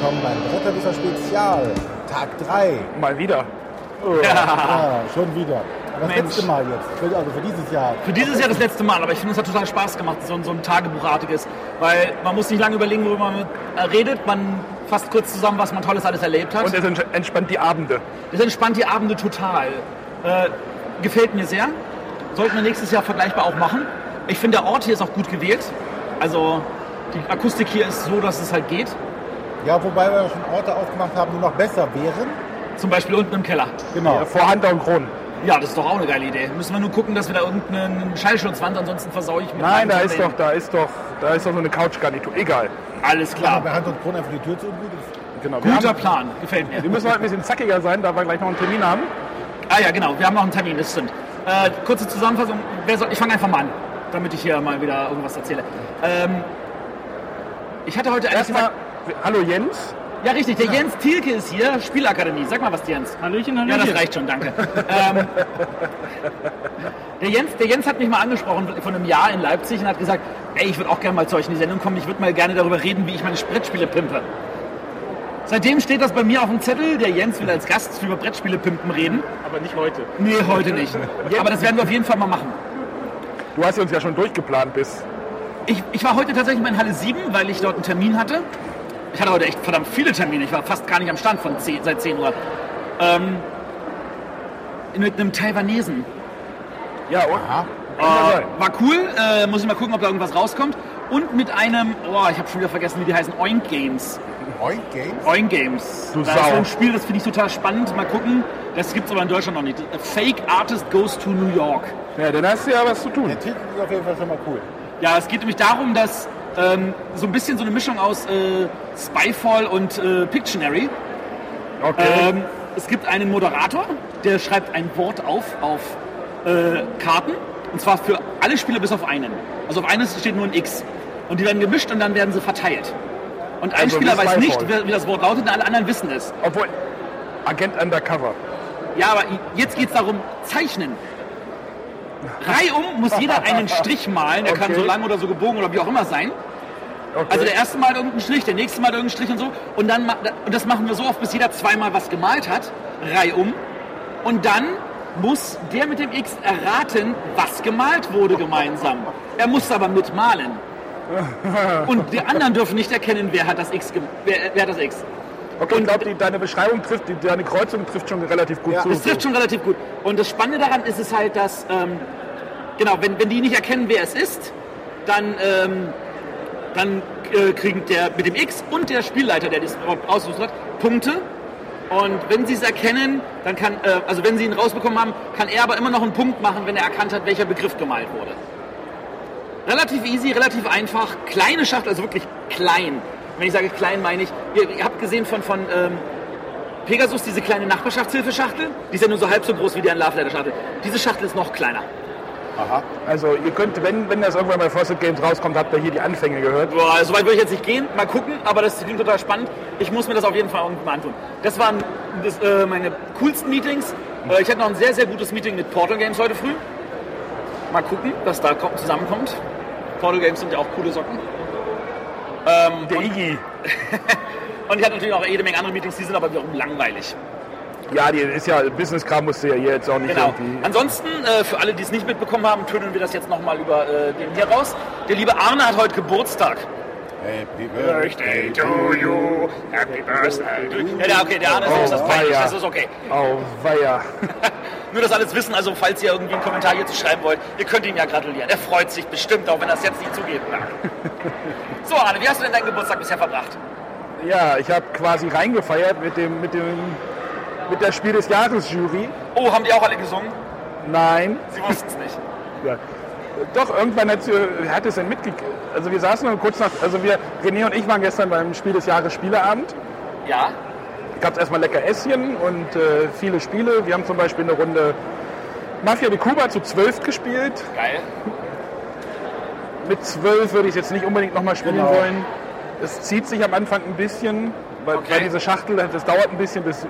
willkommen beim Bretterwisser Spezial, Tag 3. Mal wieder. Ja, schon wieder. Das Mensch. letzte Mal jetzt, für, also für dieses Jahr. Für dieses Jahr das letzte Mal, aber ich finde, es hat total Spaß gemacht, so, ein- so ein Tagebuchartiges. Weil man muss nicht lange überlegen, worüber man äh, redet. Man fasst kurz zusammen, was man Tolles alles erlebt hat. Und es ents- entspannt die Abende. Das entspannt die Abende total. Äh, gefällt mir sehr. Sollten wir nächstes Jahr vergleichbar auch machen. Ich finde, der Ort hier ist auch gut gewählt. Also die Akustik hier ist so, dass es halt geht. Ja, wobei wir schon Orte aufgemacht haben, die noch besser wären. Zum Beispiel unten im Keller. Genau. Ja, vor Hunter und Kronen. Ja, das ist doch auch eine geile Idee. Müssen wir nur gucken, dass wir da irgendeinen Schallschutzwand, ansonsten versaue ich mit Nein, da ist doch, da ist doch, da ist doch so eine Couchgarnitur. Egal. Alles Ja. klar. Bei Hand und Kron einfach die Tür zu und gut ist. Genau. Guter haben, Plan. Gefällt mir. wir müssen heute ein bisschen zackiger sein, da wir gleich noch einen Termin haben. Ah ja, genau. Wir haben noch einen Termin, das stimmt. Äh, kurze Zusammenfassung. Wer soll, ich fange einfach mal an, damit ich hier mal wieder irgendwas erzähle. Ähm, ich hatte heute eigentlich Erstmal. Hallo Jens. Ja, richtig. Der Jens Thielke ist hier, Spielakademie. Sag mal was, Jens. Hallöchen, Ja, Hallöchen. das reicht schon, danke. ähm, der, Jens, der Jens hat mich mal angesprochen von einem Jahr in Leipzig und hat gesagt, ey, ich würde auch gerne mal zu euch in die Sendung kommen. Ich würde mal gerne darüber reden, wie ich meine Brettspiele pimpe. Seitdem steht das bei mir auf dem Zettel. Der Jens will als Gast über Brettspiele pimpen reden. Aber nicht heute. Nee, heute nicht. Aber das werden wir auf jeden Fall mal machen. Du hast uns ja schon durchgeplant bis. Ich, ich war heute tatsächlich mal in Halle 7, weil ich dort einen Termin hatte. Ich hatte heute echt verdammt viele Termine. Ich war fast gar nicht am Stand von 10, seit 10 Uhr. Ähm, mit einem Taiwanesen. Ja, und? Ja War cool. Äh, muss ich mal gucken, ob da irgendwas rauskommt. Und mit einem, oh, ich habe schon wieder vergessen, wie die heißen, Oink Games. Oink Games? Oink Games. Du das Sau. ist so ein Spiel, das finde ich total spannend. Mal gucken. Das gibt es aber in Deutschland noch nicht. Fake Artist Goes to New York. Ja, dann hast du ja was zu tun. Der Titel ist auf jeden Fall schon mal cool. Ja, es geht nämlich darum, dass ähm, so ein bisschen so eine Mischung aus äh, Spyfall und äh, Pictionary. Okay. Ähm, es gibt einen Moderator, der schreibt ein Wort auf auf äh, Karten. Und zwar für alle Spieler bis auf einen. Also auf eines steht nur ein X. Und die werden gemischt und dann werden sie verteilt. Und ein Also Spieler weiß Spyfall. nicht, wie, wie das Wort lautet, und alle anderen wissen es. Obwohl, Agent Undercover. Ja, aber jetzt geht es darum, zeichnen. Reihum muss jeder einen Strich malen. Der kann Okay. so lang oder so gebogen oder wie auch immer sein. Okay. Also der erste Mal irgendeinen Strich, der nächste Mal irgendeinen Strich und so. Und dann und das machen wir so oft, bis jeder zweimal was gemalt hat, reihum. Und dann muss der mit dem X erraten, was gemalt wurde gemeinsam. Er muss aber mitmalen. Und die anderen dürfen nicht erkennen, wer hat das X. Wer, wer hat das X. okay, ich glaube, deine Beschreibung trifft, die, deine Kreuzung trifft schon relativ gut Ja. zu. Das trifft schon relativ gut. Und das Spannende daran ist es halt, dass, ähm, genau, wenn, wenn die nicht erkennen, wer es ist, dann, ähm, dann äh, kriegen der mit dem X und der Spielleiter, der das ausgesucht hat, Punkte. Und wenn sie es erkennen, dann kann, äh, also wenn sie ihn rausbekommen haben, kann er aber immer noch einen Punkt machen, wenn er erkannt hat, welcher Begriff gemalt wurde. Relativ easy, relativ einfach. Kleine Schachtel, also wirklich klein. Wenn ich sage klein, meine ich, ihr, ihr habt gesehen von, von ähm, Pegasus, diese kleine Nachbarschaftshilfeschachtel, die ist ja nur so halb so groß wie die Love Letter Schachtel. Diese Schachtel ist noch kleiner. Aha. Also ihr könnt, wenn, wenn das irgendwann bei Frosted Games rauskommt, habt ihr hier die Anfänge gehört. Boah, so weit würde ich jetzt nicht gehen. Mal gucken, aber das klingt total spannend. Ich muss mir das auf jeden Fall irgendwann antun. Das waren das, äh, meine coolsten Meetings. Äh, ich hatte noch ein sehr, sehr gutes Meeting mit Portal Games heute früh. Mal gucken, was da kommt, zusammenkommt. Portal Games sind ja auch coole Socken. Ähm, Der Iggy. und ich hatte natürlich auch jede Menge andere Meetings, die sind aber wiederum langweilig. Ja, die ist ja, Business-Kram musst du ja hier jetzt auch nicht Genau. irgendwie. Ansonsten, äh, für alle, die es nicht mitbekommen haben, tönen wir das jetzt nochmal über äh, den hier raus. Der liebe Arne hat heute Geburtstag. Happy Birthday to you, happy birthday to you. Ja, okay, der Arne ist, Oh, ist das peinlich, das ist okay. Oh, weia. Nur, dass alles wissen, also falls ihr irgendwie einen Kommentar hierzu schreiben wollt, ihr könnt ihm ja gratulieren. Er freut sich bestimmt, auch wenn er es jetzt nicht zugeben mag. So, Arne, wie hast du denn deinen Geburtstag bisher verbracht? Ja, ich habe quasi reingefeiert mit dem, mit dem, mit der Spiel des Jahres Jury. Oh, haben die auch alle gesungen? Nein. Sie wussten es nicht. Ja. Doch, irgendwann hat, hat es dann mitgekriegt. Also wir saßen dann kurz nach, also wir, René und ich waren gestern beim Spiel des Jahres Spieleabend. Ja? Gab es erstmal lecker Esschen und äh, viele Spiele. Wir haben zum Beispiel eine Runde Mafia de Cuba zu zwölf gespielt. Geil. Mit zwölf würde ich es jetzt nicht unbedingt nochmal spielen Genau. wollen. Es zieht sich am Anfang ein bisschen, weil, Okay. weil diese Schachtel, das dauert ein bisschen bis.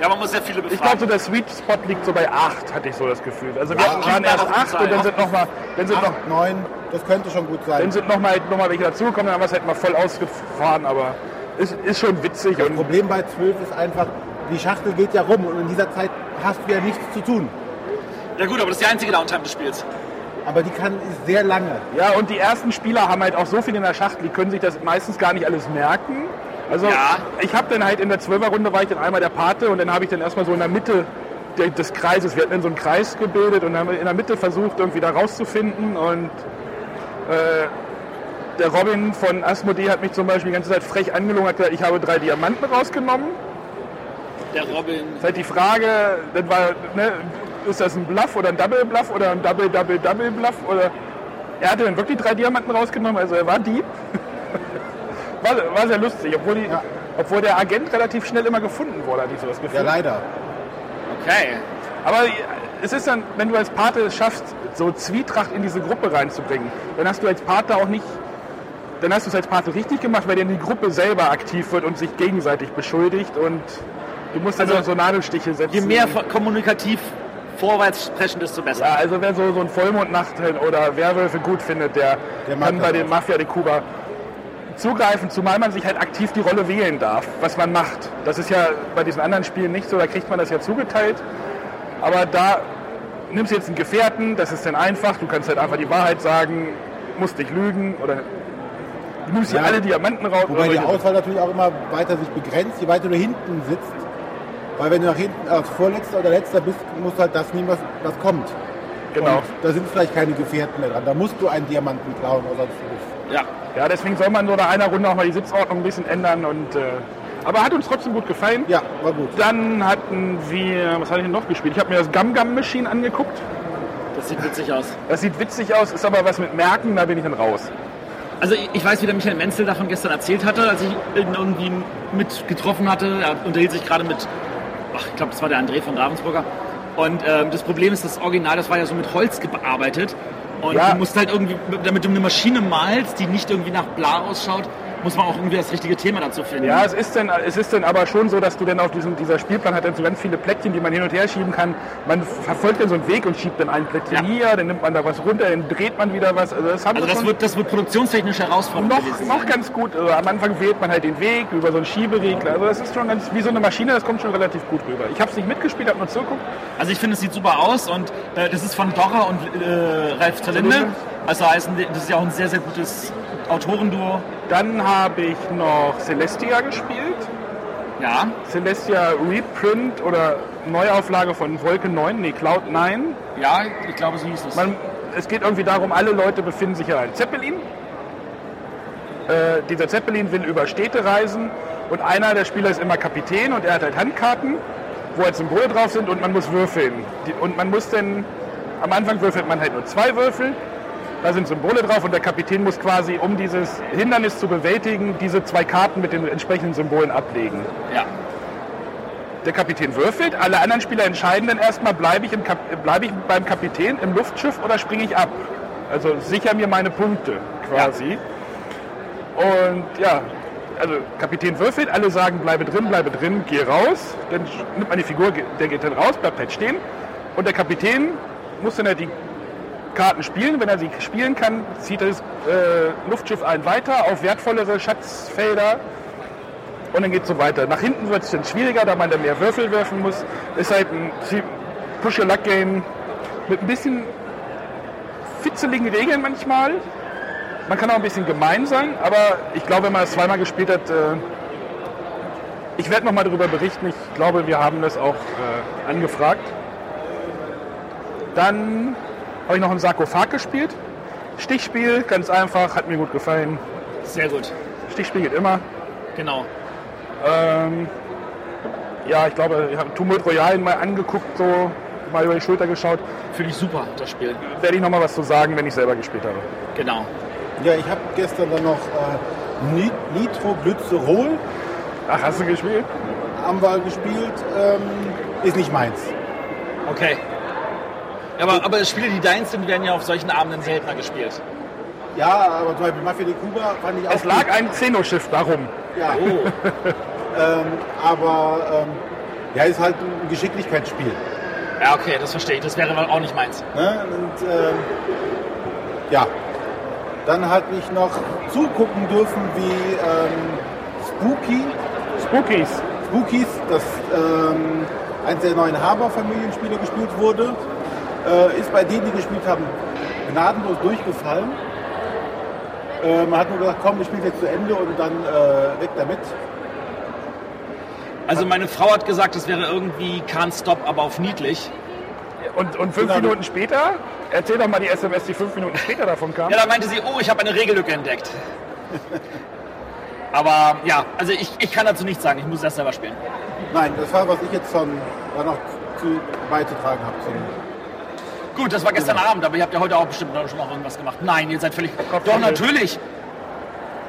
Ja, man muss sehr viele Ich glaube, befragen. so der Sweet Spot liegt so bei acht, hatte ich so das Gefühl. Also wir Ja, waren war erst auf jeden acht Fall. und dann sind nochmal dann sind noch, 8, 9, das könnte schon gut sein. dann sind noch mal, noch mal welche dazugekommen, dann haben wir es halt mal voll ausgefahren, aber ist, ist schon witzig. Das Und Problem bei 12 ist einfach, die Schachtel geht ja rum und in dieser Zeit hast du ja nichts zu tun. Ja gut, aber das ist die einzige Downtime des Spiels. Aber die kann sehr lange. ja, und die ersten Spieler haben halt auch so viel in der Schachtel, die können sich das meistens gar nicht alles merken. Also Ja. ich habe dann halt in der 12er Runde war ich dann einmal der Pate und dann habe ich dann erstmal so in der Mitte des Kreises, wir hatten dann so einen Kreis gebildet und dann haben wir in der Mitte versucht, irgendwie da rauszufinden und äh, der Robin von Asmodee hat mich zum Beispiel die ganze Zeit frech angelogen, hat gesagt, ich habe drei Diamanten rausgenommen. Der Robin. Das ist halt die Frage, dann war, ne, ist das ein Bluff oder ein Double Bluff oder ein Double Double Double Bluff oder er hatte dann wirklich drei Diamanten rausgenommen, also er war Dieb. war, war sehr lustig, obwohl, die, Ja. obwohl der Agent relativ schnell immer gefunden wurde, hatte ich so das Gefühl. Ja, leider. Okay. Aber es ist dann, wenn du als Pate es schaffst, so Zwietracht in diese Gruppe reinzubringen, dann hast du als Pate auch nicht, dann hast du es als Pate richtig gemacht, weil dann die Gruppe selber aktiv wird und sich gegenseitig beschuldigt und du musst dann Also, so Nadelstiche setzen. Je mehr kommunikativ vorwärts sprechen, desto besser. Ja, also wer so, so ein Vollmondnacht oder Werwölfe gut findet, der, Der kann bei den. Mafia de Cuba zugreifen, zumal man sich halt aktiv die Rolle wählen darf, was man macht. Das ist ja bei diesen anderen Spielen nicht so, da kriegt man das ja zugeteilt. Aber da nimmst du jetzt einen Gefährten, das ist dann einfach, du kannst halt einfach die Wahrheit sagen, musst nicht lügen oder du nimmst dir Ja. alle Diamanten raus. Wobei oder die Auswahl natürlich auch immer weiter sich begrenzt, je weiter du hinten sitzt. Weil wenn du nach hinten als Vorletzter oder Letzter bist, muss halt das nehmen, was, was kommt. genau. Und da sind vielleicht keine Gefährten mehr dran. Da musst du einen Diamanten klauen oder sonst was. Ja. Ja, deswegen soll man nur nach einer Runde auch mal die Sitzordnung ein bisschen ändern und äh, aber hat uns trotzdem gut gefallen. Ja, war gut. Dann hatten wir, was hatte ich denn noch gespielt? Ich habe mir das Gum Gum Machine angeguckt. Das sieht witzig aus. Das sieht witzig aus, ist aber was mit Merken, da bin ich dann raus. Also ich, ich weiß, wie der Michael Menzel davon gestern erzählt hatte, als ich ihn irgendwie mit getroffen hatte. Er unterhielt sich gerade mit, ach, ich glaube, das war der André von Ravensburger. Und ähm, das Problem ist, das Original, das war ja so mit Holz gearbeitet. Und Ja. du musst halt irgendwie, damit du eine Maschine malst, die nicht irgendwie nach bla ausschaut, muss man auch irgendwie das richtige Thema dazu finden. Ja, es ist, dann, es ist dann aber schon so, dass du dann auf diesem, dieser Spielplan hat dann so ganz viele Plättchen, die man hin und her schieben kann. Man verfolgt dann so einen Weg und schiebt dann ein Plättchen Ja. hier, dann nimmt man da was runter, dann dreht man wieder was. Also das Also das wird, das wird produktionstechnisch herausfordernd noch, noch ganz gut. Also am Anfang wählt man halt den Weg über so einen Schieberegler. Also das ist schon ganz wie so eine Maschine, das kommt schon relativ gut rüber. Ich habe es nicht mitgespielt, habe nur zugeguckt. Also ich finde, es sieht super aus und äh, das ist von Dora und äh, Ralf. Zerlinde. Also heißen, das ist ja auch ein sehr, sehr gutes Autorenduo. Dann habe ich noch Celestia gespielt. Ja, Celestia Reprint oder Neuauflage von Wolke 9, nee, Cloud 9. ja, ich glaube, so hieß es. Man, es geht irgendwie darum, alle Leute befinden sich ja in Zeppelin. Äh, dieser Zeppelin will über Städte reisen und einer der Spieler ist immer Kapitän und er hat halt Handkarten, wo halt Symbole drauf sind und man muss würfeln. Die, und man muss dann, am Anfang würfelt man halt nur zwei Würfel, da sind Symbole drauf und der Kapitän muss quasi, um dieses Hindernis zu bewältigen, diese zwei Karten mit den entsprechenden Symbolen ablegen. ja. Der Kapitän würfelt, alle anderen Spieler entscheiden dann erstmal, bleibe ich, Kap bleibe ich beim Kapitän im Luftschiff oder springe ich ab? Also sicher mir meine Punkte quasi. Und ja, also Kapitän würfelt, alle sagen, bleibe drin, bleibe drin, geh raus. Dann nimmt man die Figur, der geht dann raus, bleibt halt stehen. Und der Kapitän muss dann halt die Karten spielen. Wenn er sie spielen kann, zieht das äh, Luftschiff einen weiter auf wertvollere Schatzfelder. Und dann geht es so weiter. Nach hinten wird es dann schwieriger, da man dann mehr Würfel werfen muss. Ist halt ein Push-Your-Luck-Game mit ein bisschen fitzeligen Regeln manchmal. Man kann auch ein bisschen gemein sein, aber ich glaube, wenn man es zweimal gespielt hat, äh, ich werde nochmal darüber berichten. Ich glaube, wir haben das auch äh, angefragt. Dann habe ich noch ein Sarkophag gespielt. Stichspiel, ganz einfach, hat mir gut gefallen. Sehr gut. Stichspiel geht immer. Genau. Ähm, ja, ich glaube, ich habe Tumult Royal mal angeguckt, so mal über die Schulter geschaut. Finde ich super, das Spiel. Werde ich noch mal was zu sagen, wenn ich selber gespielt habe. Genau. Ja, ich habe gestern dann noch äh, Nit- Nitroglycerol Ach, hast du gespielt? haben wir gespielt. Ähm, ist nicht meins. Okay. Ja, aber, aber Spiele, die deins sind, werden ja auf solchen Abenden seltener gespielt. Ja, aber zum Beispiel Mafia de Cuba fand ich auch Es lag gut. ein Xenoschiff darum. Ja, Oh, ähm, aber ähm, ja, ist halt ein Geschicklichkeitsspiel. ja, okay, das verstehe ich. Das wäre aber auch nicht meins. Ne? Und ähm, ja, dann hatte ich noch zugucken dürfen, wie ähm, Spooky. Spookies. Spookies, das ähm, eines der neuen Haber-Familienspiele gespielt wurde, äh, ist bei denen, die gespielt haben, gnadenlos durchgefallen. Äh, man hat nur gesagt, komm, ich spiele jetzt zu Ende und dann äh, weg damit. Also meine Frau hat gesagt, es wäre irgendwie Can't Stop, aber auf niedlich. Und, und fünf Genau. Minuten später, erzähl doch mal die SMS, die fünf Minuten später davon kam. Ja, da meinte sie, oh, ich habe eine Regellücke entdeckt. Aber ja, also ich, ich kann dazu nichts sagen, ich muss das selber spielen. Nein, das war, was ich jetzt schon da noch zu beizutragen habe. Gut, das war gestern Abend, aber ihr habt ja heute auch bestimmt schon noch irgendwas gemacht. Nein, ihr seid völlig... Kopf Doch, natürlich.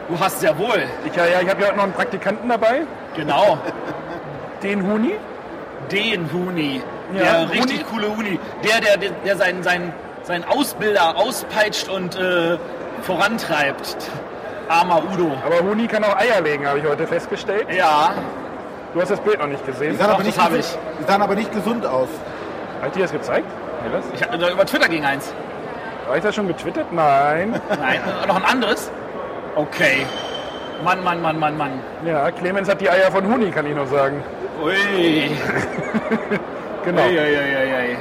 Du hast sehr wohl. Ich, ja, ich habe ja heute noch einen Praktikanten dabei, Genau. den Huni. Den Huni. Ja, der Huni. richtig coole Huni. Der, der, der, der seinen, seinen, seinen Ausbilder auspeitscht und äh, vorantreibt. Armer Udo. Aber Huni kann auch Eier legen, habe ich heute festgestellt. Ja, Du hast das Bild noch nicht gesehen. die, sahen Doch, aber das nicht gesund, die sahen aber nicht gesund aus. Ich dir das gezeigt? Nee, das? ich da über Twitter ging eins. Habe ich das schon getwittert? Nein. Nein, noch ein anderes? Okay. Mann, Mann, Mann, Mann, Mann. Ja, Clemens hat die Eier von Huni, kann ich nur sagen. Ui. Genau. Ui, ui, ui.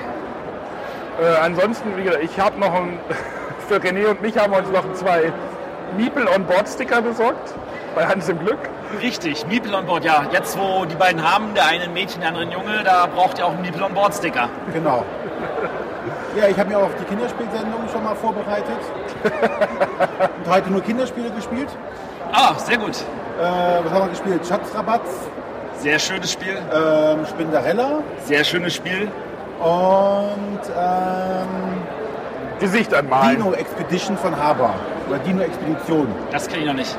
Äh, ansonsten, wie gesagt, ich habe noch ein, für René und mich haben wir uns noch zwei Meeple-on-Board-Sticker besorgt. Bei Hans im Glück. Richtig, Meeple on Board, ja. Jetzt, wo die beiden haben, der eine ein Mädchen, der andere ein Junge, da braucht ihr auch einen Meeple on Board Sticker. Genau. Ja, ich habe mir auch auf die Kinderspielsendung schon mal vorbereitet. Und heute nur Kinderspiele gespielt. Ah, sehr gut. Äh, was haben wir gespielt? Schatzrabatz, Sehr schönes Spiel. ähm, Spinderella Sehr schönes Spiel. und ähm, Gesicht anmalen. Dino Expedition von Haber. Oder Dino Expedition. Das kenne ich noch nicht.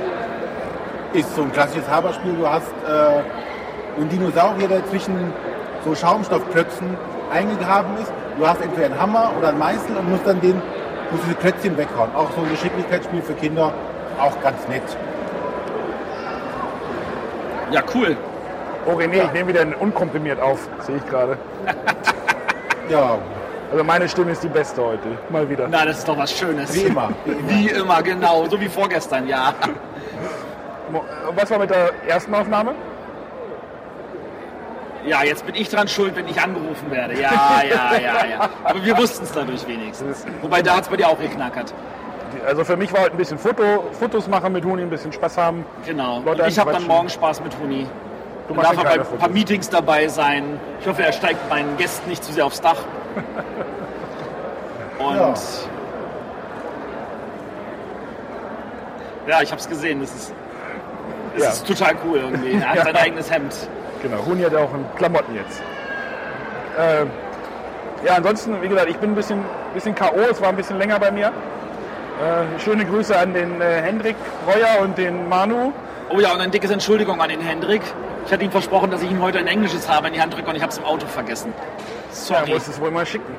Ist so ein klassisches Haber-Spiel. Du hast äh, einen Dinosaurier, der zwischen so Schaumstoffklötzen eingegraben ist. Du hast entweder einen Hammer oder einen Meißel und musst dann den, musst diese Klötzchen weghauen. Auch so ein Geschicklichkeitsspiel für Kinder. Auch ganz nett. Ja, cool. Oh René, ich nehme wieder unkomprimiert auf, sehe ich gerade. Ja, Also meine Stimme ist die beste heute. Mal wieder. Na, das ist doch was Schönes. wie immer. Wie immer. Wie immer, genau. So wie vorgestern, ja. Was war mit der ersten Aufnahme? Ja, jetzt bin ich dran schuld, wenn ich angerufen werde. Ja, ja, ja, ja. Aber wir wussten es dadurch wenigstens. Wobei da hat es bei dir auch geknackert. Also für mich war heute ein bisschen Foto, Fotos machen mit Huni, ein bisschen Spaß haben. Genau. Leute Und ich habe dann morgen Spaß mit Huni. Du darf er bei ein paar. Meetings dabei sein. Ich hoffe, er steigt meinen Gästen nicht zu sehr aufs Dach. Und Ja. ja, ich habe es gesehen. Das ist, das Ja. ist total cool irgendwie. Er hat Ja. sein eigenes Hemd. Genau, Huni hat ja auch in Klamotten jetzt. Ähm, ja, ansonsten, wie gesagt, ich bin ein bisschen, bisschen K.O., es war ein bisschen länger bei mir. Äh, schöne Grüße an den äh, Hendrik Breuer und den Manu. Oh ja, und ein dickes Entschuldigung an den Hendrik. Ich hatte ihm versprochen, dass ich ihm heute ein englisches habe in die Hand drücke und ich habe es im Auto vergessen. Ja, Sorry. muss es wohl mal schicken.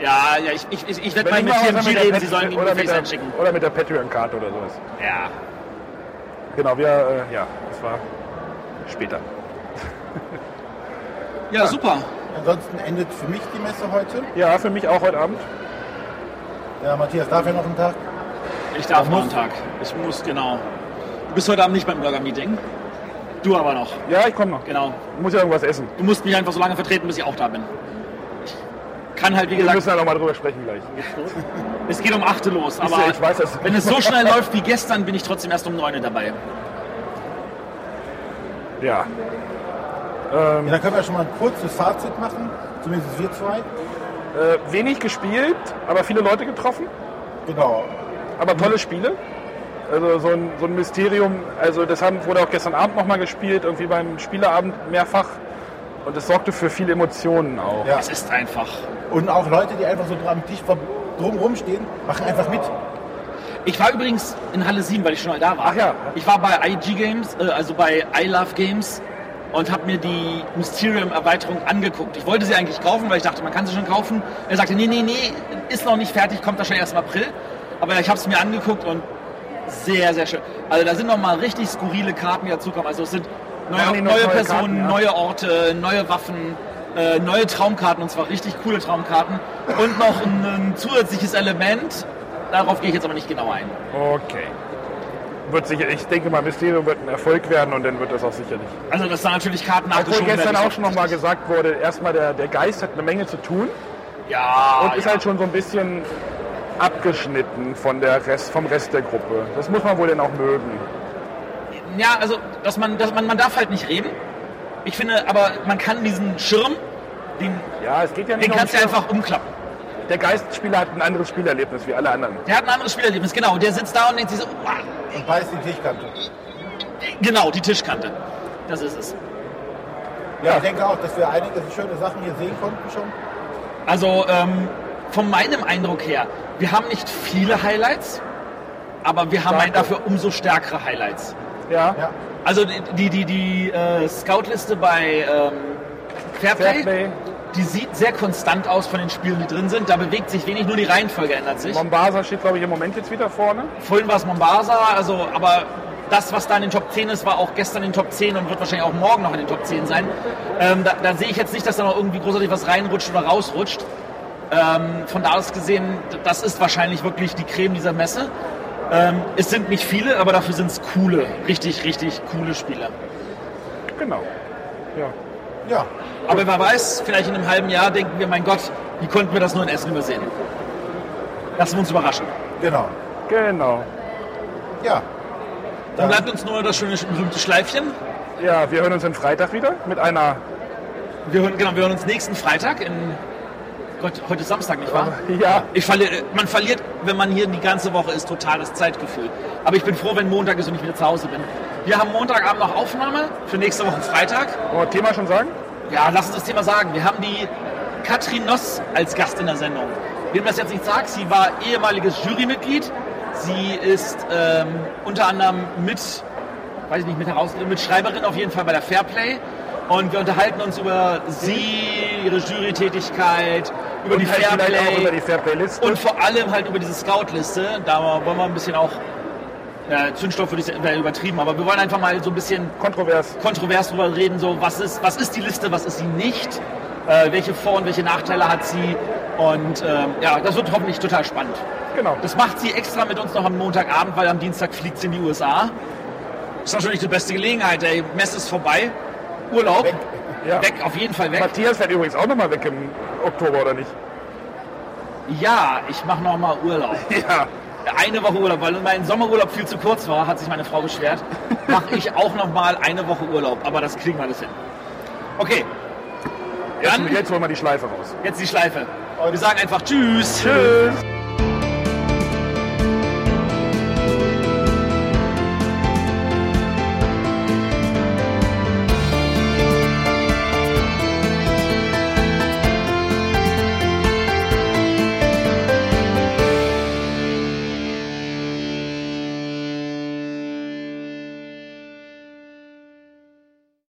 Ja, ja, ich, ich, ich, ich werde mal mit oder reden, sie sollen ihm eine FaceTime schicken. oder mit der Patreon-Card oder sowas. Ja. Genau, wir, äh, ja, das war später. ja, super. Ansonsten endet für mich die Messe heute. Ja, für mich auch heute Abend. Ja, Matthias darf ja noch einen Tag. Ich darf noch einen Tag. Ich muss, genau. Du bist heute Abend nicht beim Bürger-Meeting. Du aber noch, Ja, ich komme noch. genau. Ich muss ja irgendwas essen. Du musst mich einfach so lange vertreten, bis ich auch da bin. Ich kann halt, wie Wir gesagt, müssen ja noch mal drüber sprechen gleich. es geht um 8 los, aber ja, ich weiß das. wenn es so schnell läuft wie gestern, bin ich trotzdem erst um 9 dabei. Ja. Ja, dann können wir schon mal ein kurzes Fazit machen. Zumindest wir zwei. Äh, wenig gespielt, aber viele Leute getroffen. Genau. Aber tolle Spiele. Also so ein, so ein Mysterium. Also das haben, wurde auch gestern Abend nochmal gespielt, irgendwie beim Spieleabend mehrfach. Und es sorgte für viele Emotionen auch. Ja. Es ist einfach. Und auch Leute, die einfach so am Tisch drumherum stehen, machen einfach mit. Ich war übrigens in Halle 7, weil ich schon mal da war. Ach ja. Ich war bei IG Games, äh, also bei I Love Games und habe mir die Mysterium-Erweiterung angeguckt. Ich wollte sie eigentlich kaufen, weil ich dachte, man kann sie schon kaufen. Er sagte, nee, nee, nee, ist noch nicht fertig, kommt schon erst im April. Aber ich habe es mir angeguckt und sehr, sehr schön. Also da sind noch mal richtig skurrile Karten, die dazukommen. Also es sind neue, neue neue Personen, Karten, ja? neue Orte, neue Waffen, äh, neue Traumkarten und zwar richtig coole Traumkarten. Und noch ein, ein zusätzliches Element. Darauf gehe ich jetzt aber nicht genau ein. Okay. Wird sicher, ich denke mal, Mysterio wird ein Erfolg werden und dann wird das auch sicherlich. Also dass da natürlich Karten Obwohl gestern auch schon nochmal gesagt wurde, erstmal der, der Geist hat eine Menge zu tun Ja, und ist ja. halt schon so ein bisschen abgeschnitten von der Rest, vom Rest der Gruppe. Das muss man wohl dann auch mögen. ja, also dass man, dass man, man darf halt nicht reden. Ich finde, aber man kann diesen Schirm, den, Ja, es geht ja nicht den kannst du einfach umklappen. Der Geistspieler hat ein anderes Spielerlebnis wie alle anderen. Der hat ein anderes Spielerlebnis, genau. Der sitzt da und denkt sich so, wow, Und beißt die Tischkante. genau, die Tischkante. Das ist es. Ja, ich denke auch, dass wir einige schöne Sachen hier sehen konnten schon. Also ähm, von meinem Eindruck her, wir haben nicht viele Highlights, aber wir haben halt dafür umso stärkere Highlights. Ja, Ja. Also die, die, die, die äh, Scout-Liste bei ähm, Fairplay, Fairplay. Die sieht sehr konstant aus von den Spielen, die drin sind. Da bewegt sich wenig, nur die Reihenfolge ändert sich. Mombasa steht, glaube ich, im Moment jetzt wieder vorne. Vorhin war es Mombasa, also, aber das, was da in den Top 10 ist, war auch gestern in den Top 10 und wird wahrscheinlich auch morgen noch in den Top 10 sein. Ähm, da, da sehe ich jetzt nicht, dass da noch irgendwie großartig was reinrutscht oder rausrutscht. Ähm, von da aus gesehen, das ist wahrscheinlich wirklich die Creme dieser Messe. Ähm, es sind nicht viele, aber dafür sind es coole, richtig, richtig coole Spiele. Genau. Ja. Ja, Aber wer weiß, vielleicht in einem halben Jahr denken wir, mein Gott, wie konnten wir das nur in Essen übersehen? Lassen wir uns überraschen. genau. Genau. Ja. Dann bleibt uns nur das schöne berühmte Schleifchen. Ja, wir hören uns am Freitag wieder mit einer. Wir hören, genau, wir hören uns nächsten Freitag in. Gott, heute ist Samstag, nicht wahr? Ja, Ich verliere, man verliert, wenn man hier die ganze Woche ist, total das Zeitgefühl. Aber ich bin froh, wenn Montag ist und ich wieder zu Hause bin. Wir haben Montagabend noch Aufnahme für nächste Woche Freitag. wollen wir Thema schon sagen? Ja, lass uns das Thema sagen. Wir haben die Katrin Noss als Gast in der Sendung. Wem das jetzt nicht sagt, sie war ehemaliges Jurymitglied. Sie ist ähm, unter anderem mit, weiß ich nicht, mit heraus, mit Schreiberin auf jeden Fall bei der Fairplay. Und wir unterhalten uns über sie, ihre Jurytätigkeit, über halt Fairplay. über die Fairplay-Liste. Und vor allem halt über diese Scout-Liste. Da wollen wir ein bisschen auch, ja, Zündstoff würde ich wäre übertrieben, aber wir wollen einfach mal so ein bisschen Kontrovers. kontrovers drüber reden, so was ist, was ist die Liste, was ist sie nicht, äh, welche Vor- und welche Nachteile hat sie. Und ähm, ja, das wird hoffentlich total spannend. Genau. Das macht sie extra mit uns noch am Montagabend, weil am Dienstag fliegt sie in die USA. Das ist natürlich die beste Gelegenheit. Der Messe ist vorbei. Urlaub. Weg. Ja. Weg, auf jeden Fall weg. Matthias fährt übrigens auch nochmal weg im Oktober, oder nicht? Ja, ich mache noch mal Urlaub. Ja. Eine Woche Urlaub, weil mein Sommerurlaub viel zu kurz war, hat sich meine Frau beschwert. Mache ich auch noch mal eine Woche Urlaub, aber das kriegen wir alles hin. Okay, Jetzt, Dann- jetzt holen wir die Schleife raus. jetzt die Schleife. Wir sagen einfach Tschüss. Tschüss.